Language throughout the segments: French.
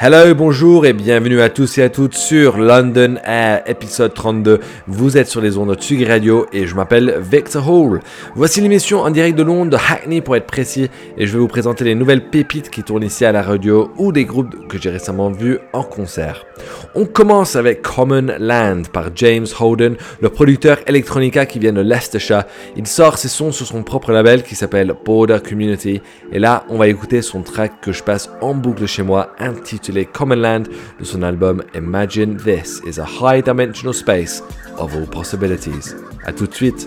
Hello, bonjour et bienvenue à tous et à toutes sur London Air épisode 32. Vous êtes sur les ondes de Tsugi Radio et je m'appelle Victor Hall. Voici l'émission en direct de Londres, de Hackney pour être précis, et je vais vous présenter les nouvelles pépites qui tournent ici à la radio ou des groupes que j'ai récemment vus en concert. On commence avec Common Land par James Holden, le producteur Electronica qui vient de l'Estachat. Il sort ses sons sur son propre label qui s'appelle Border Community. Et là, on va écouter son track que je passe en boucle chez moi, intitulé Common Land, de son album Imagine This is a High Dimensional Space of All Possibilities. A tout de suite.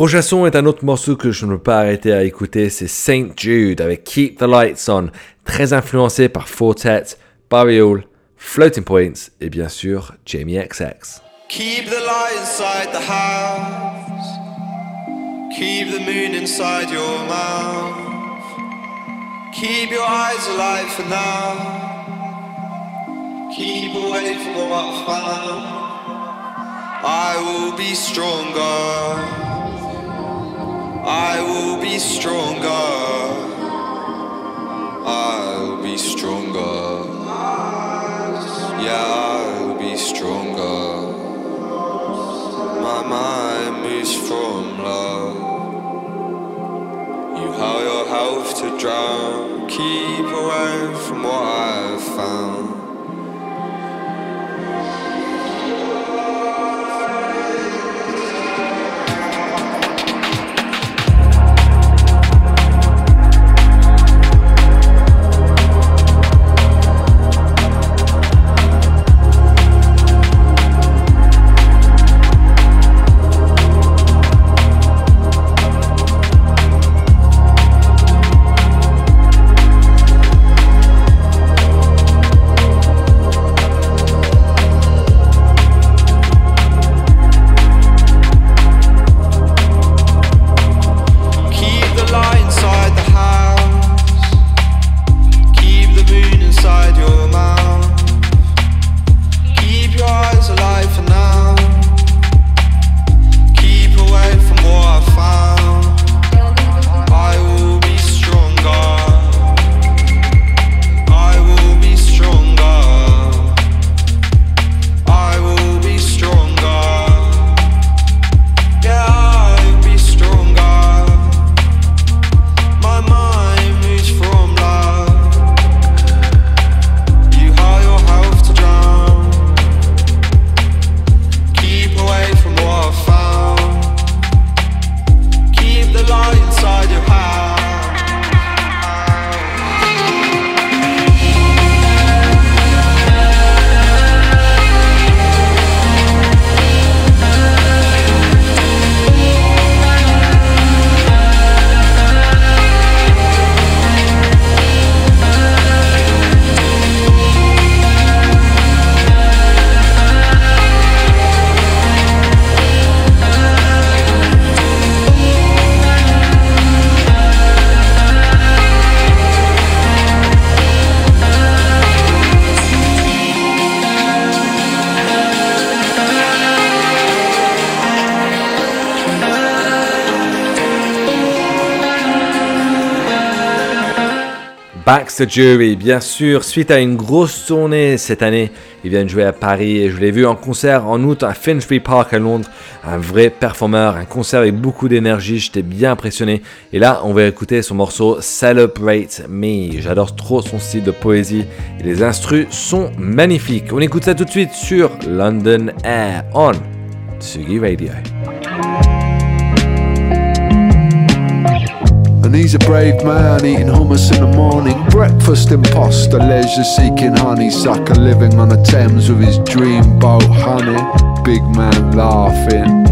prochain son est un autre morceau que je ne peux pas arrêter à écouter, c'est Saint Jude avec Keep the Lights On, très influencé par Fortet, Bariol, Floating Points et bien sûr Jamie XX. Keep the light inside the house. Keep the moon inside your mouth. Keep your eyes alive for now. Keep away from what I found. I will be stronger. I will be stronger. I'll be stronger. Yeah, I'll be stronger. My mind moves from love. You how your health to drown. Keep away from what I've found. Baxter Jury, bien sûr, suite à une grosse tournée cette année, ils viennent jouer à Paris et je l'ai vu en concert en août à Finsbury Park à Londres. Un vrai performeur, un concert avec beaucoup d'énergie, j'étais bien impressionné. Et là, on va écouter son morceau Celebrate Me. J'adore trop son style de poésie et les instrus sont magnifiques. On écoute ça tout de suite sur London Air on Tsugi Radio. And he's a brave man eating hummus in the morning. Breakfast imposter, leisure seeking honeysucker, living on the Thames with his dream boat, honey. Big man laughing.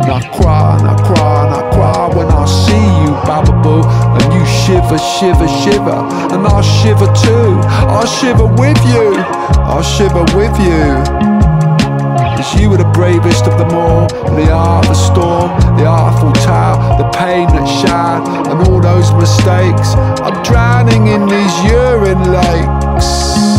And I cry, and I cry, and I cry when I see you, Bababoo. And you shiver, shiver, shiver. And I shiver too. I shiver with you. I shiver with you. Cause you were the bravest of them all. The art, of the storm, the artful tale, the pain that shattered, and all those mistakes. I'm drowning in these urine lakes.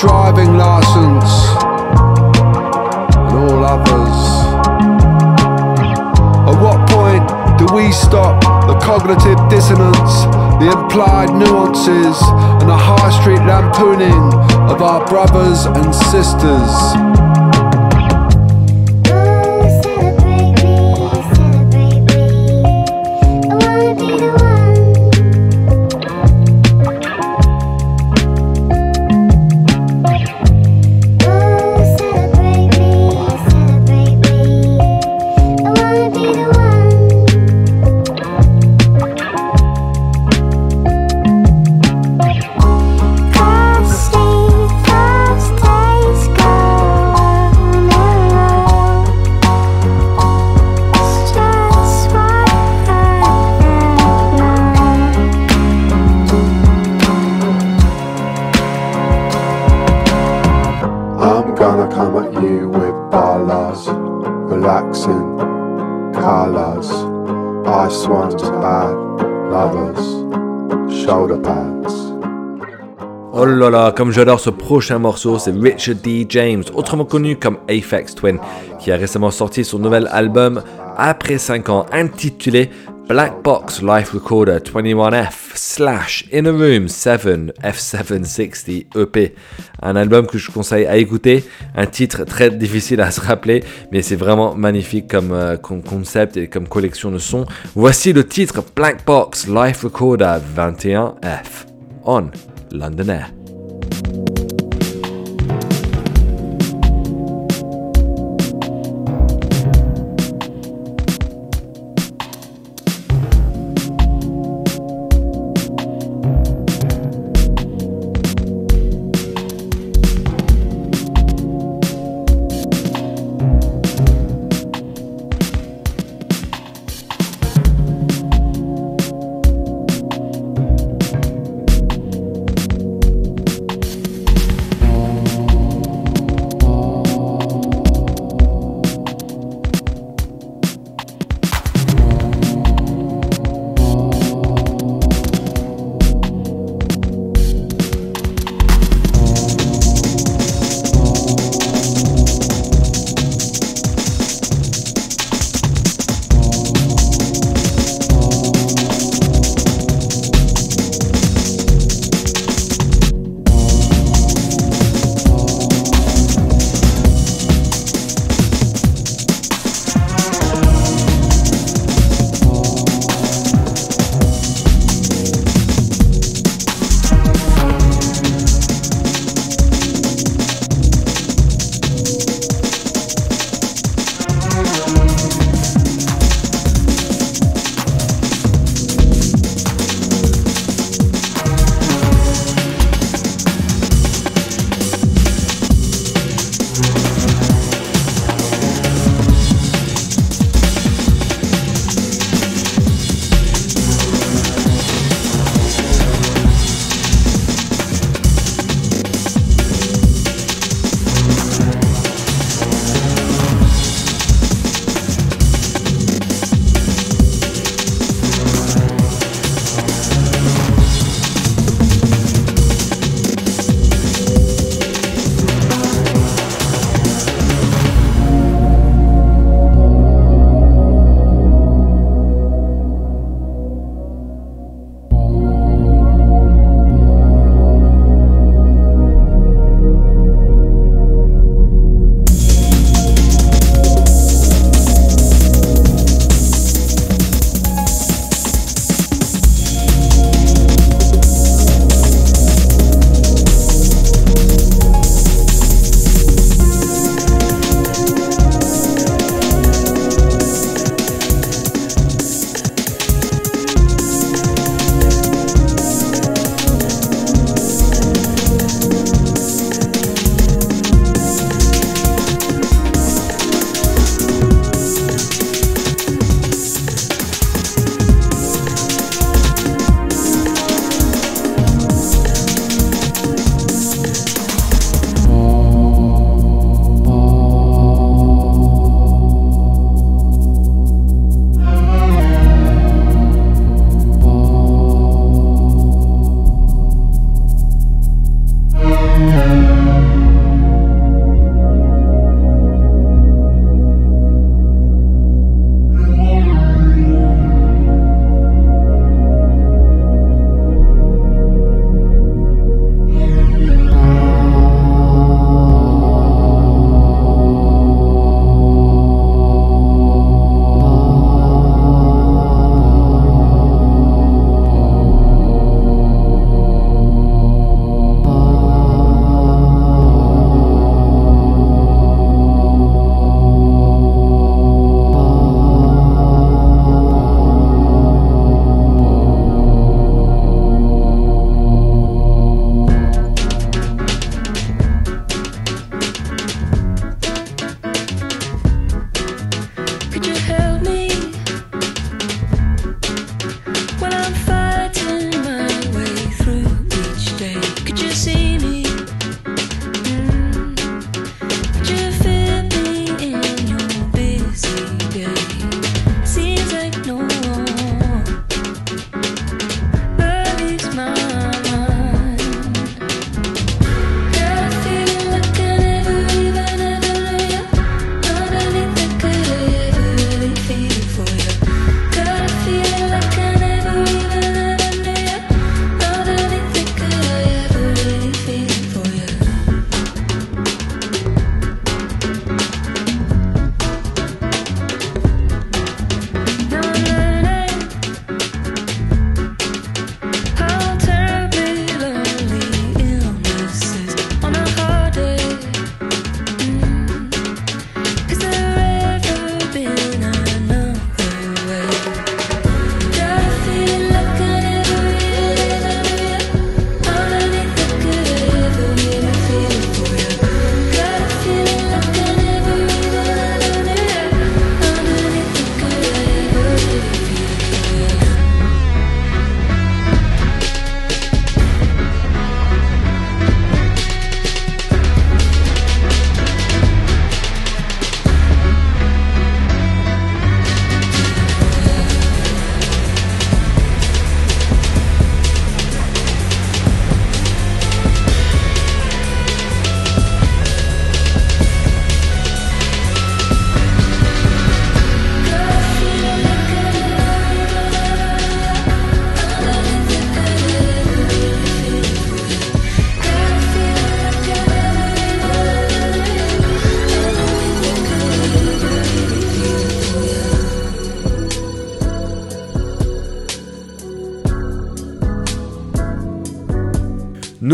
Driving license and all others. At what point do we stop the cognitive dissonance, the implied nuances, and the high street lampooning of our brothers and sisters? Comme j'adore ce prochain morceau, c'est Richard D. James, autrement connu comme Aphex Twin, qui a récemment sorti son nouvel album après 5 ans intitulé Black Box Life Recorder 21F slash In a Room 7 F760 EP. Un album que je conseille à écouter, un titre très difficile à se rappeler, mais c'est vraiment magnifique comme, euh, comme concept et comme collection de sons. Voici le titre Black Box Life Recorder 21F on London Air. Bye.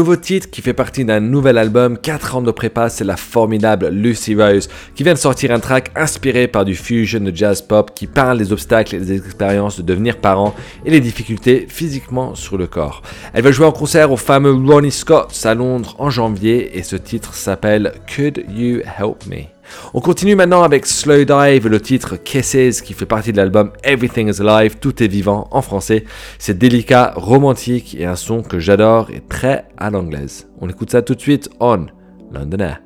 Nouveau titre qui fait partie d'un nouvel album, 4 ans de prépa, c'est la formidable Lucy Rose, qui vient de sortir un track inspiré par du fusion de jazz pop qui parle des obstacles et des expériences de devenir parent et les difficultés physiquement sur le corps. Elle va jouer en concert au fameux Ronnie Scott's à Londres en janvier et ce titre s'appelle Could You Help Me? On continue maintenant avec Slow Dive, le titre Kisses qui fait partie de l'album Everything is Alive, tout est vivant en français. C'est délicat, romantique et un son que j'adore et très à l'anglaise. On écoute ça tout de suite on London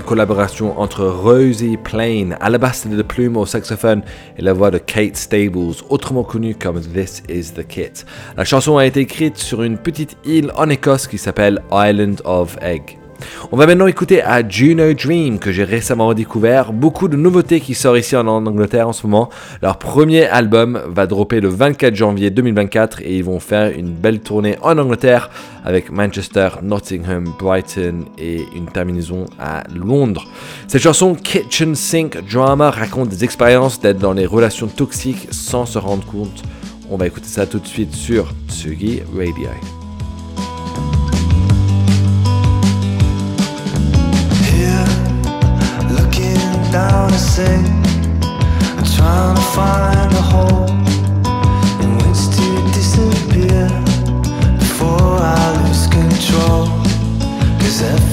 collaboration entre Rosie Plain, Alabaster de plume au saxophone et la voix de Kate Stables, autrement connue comme This Is the Kit. La chanson a été écrite sur une petite île en Écosse qui s'appelle Island of Egg. On va maintenant écouter à Juno Dream que j'ai récemment découvert. Beaucoup de nouveautés qui sortent ici en Angleterre en ce moment. Leur premier album va dropper le 24 janvier 2024 et ils vont faire une belle tournée en Angleterre avec Manchester, Nottingham, Brighton et une terminaison à Londres. Cette chanson Kitchen Sink Drama raconte des expériences d'être dans des relations toxiques sans se rendre compte. On va écouter ça tout de suite sur Tsugi Radio. Down a sink, trying to find a hole in which to disappear before I lose control. Cause everybody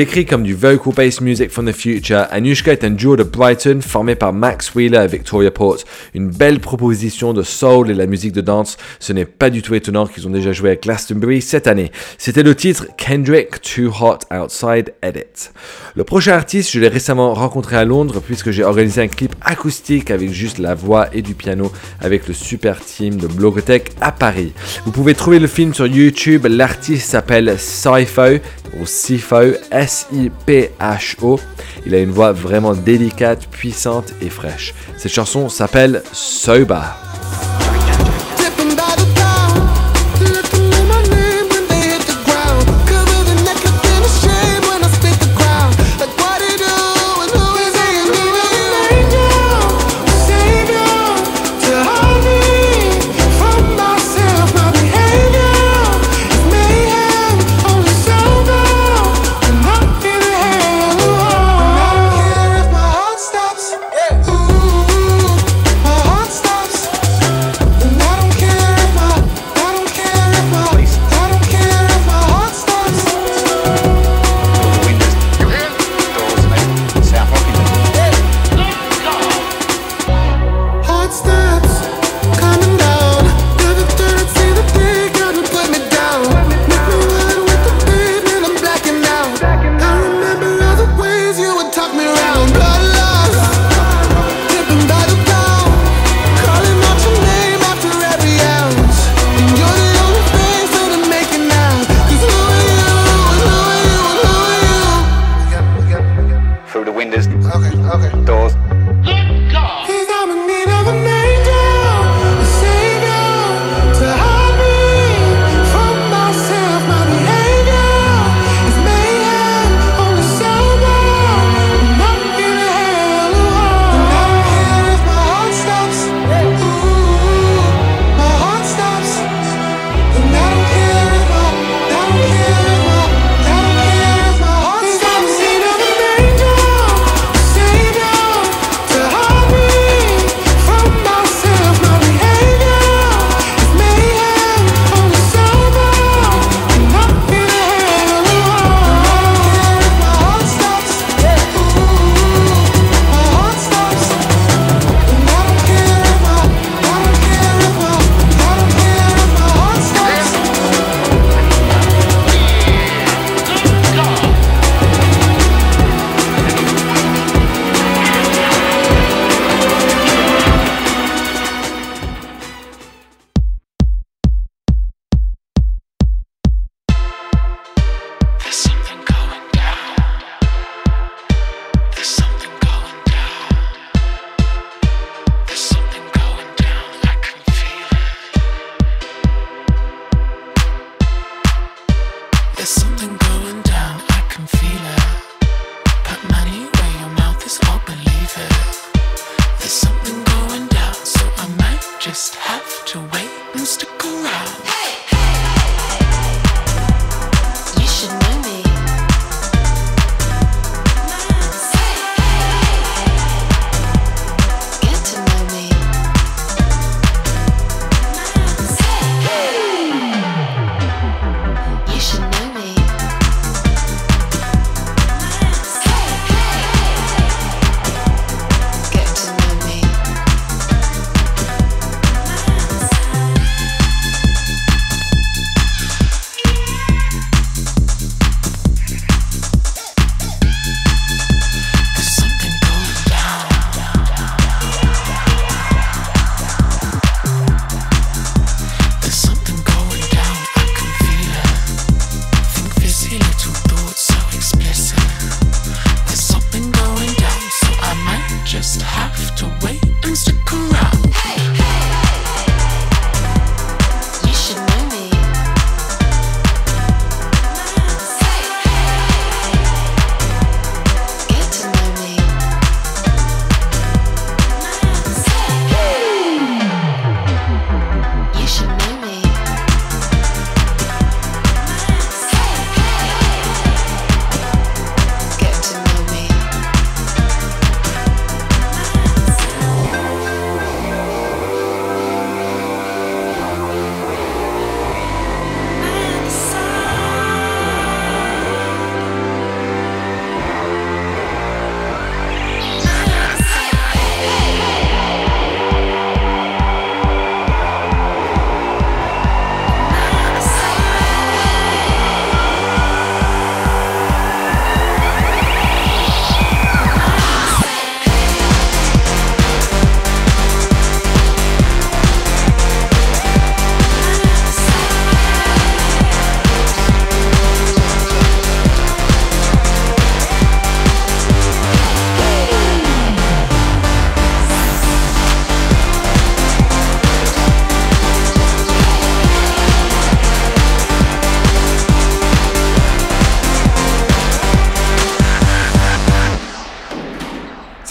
Décrit comme du vocal-based music from the future, Anushka est un duo de Brighton formé par Max Wheeler et Victoria Port. Une belle proposition de soul et la musique de danse. Ce n'est pas du tout étonnant qu'ils ont déjà joué à Glastonbury cette année. C'était le titre Kendrick Too Hot Outside Edit. Le prochain artiste, je l'ai récemment rencontré à Londres puisque j'ai organisé un clip acoustique avec juste la voix et du piano avec le super team de Blogotech à Paris. Vous pouvez trouver le film sur YouTube. L'artiste s'appelle Sifo ou Sifo S S-I-P-H-O. Il a une voix vraiment délicate, puissante et fraîche. Cette chanson s'appelle Soba.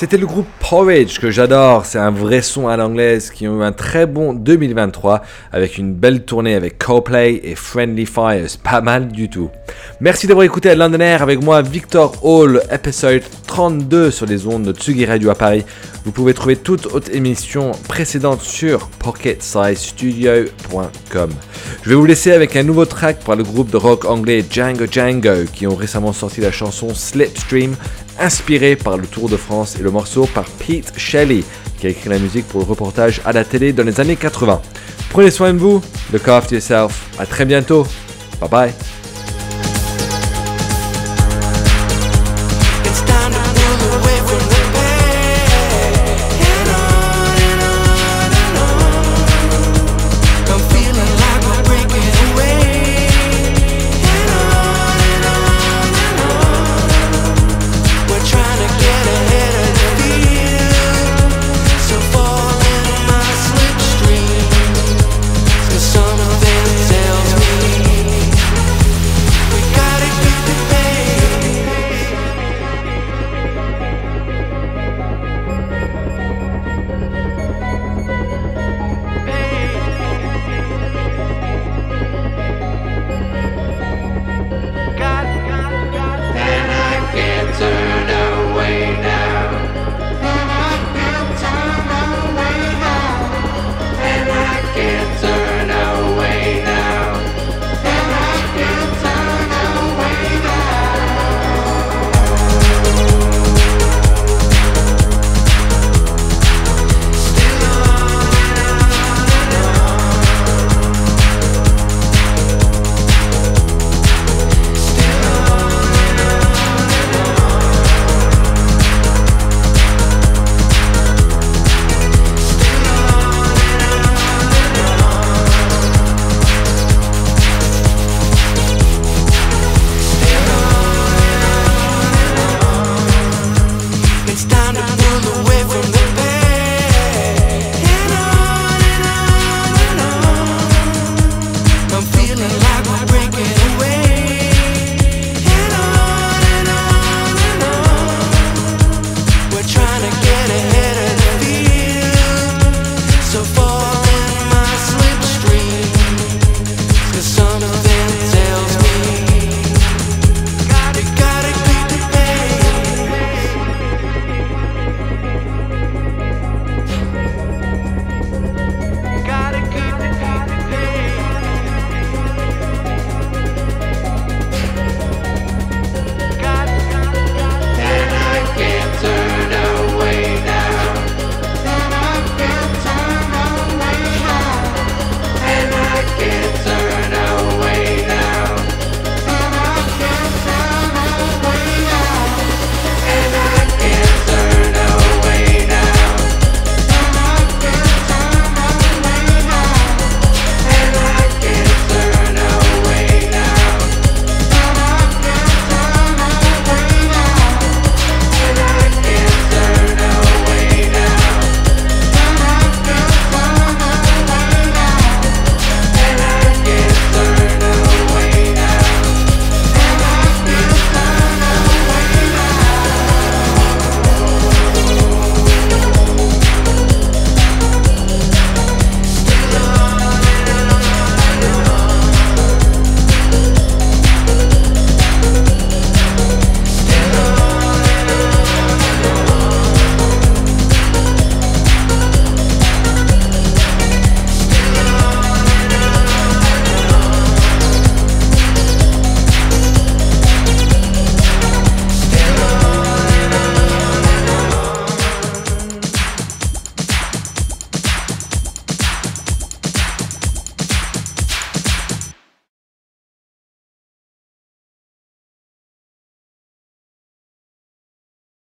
C'était le groupe Porridge que j'adore, c'est un vrai son à l'anglaise qui ont eu un très bon 2023 avec une belle tournée avec Coplay et Friendly Fires, pas mal du tout. Merci d'avoir écouté à London Air avec moi Victor Hall, épisode 32 sur les ondes de Tsugi Radio à Paris. Vous pouvez trouver toute autre émission précédente sur pocketsizstudio.com. Je vais vous laisser avec un nouveau track par le groupe de rock anglais Django Django qui ont récemment sorti la chanson Slipstream inspiré par le Tour de France et le morceau par Pete Shelley, qui a écrit la musique pour le reportage à la télé dans les années 80. Prenez soin de vous, look after yourself, à très bientôt, bye bye.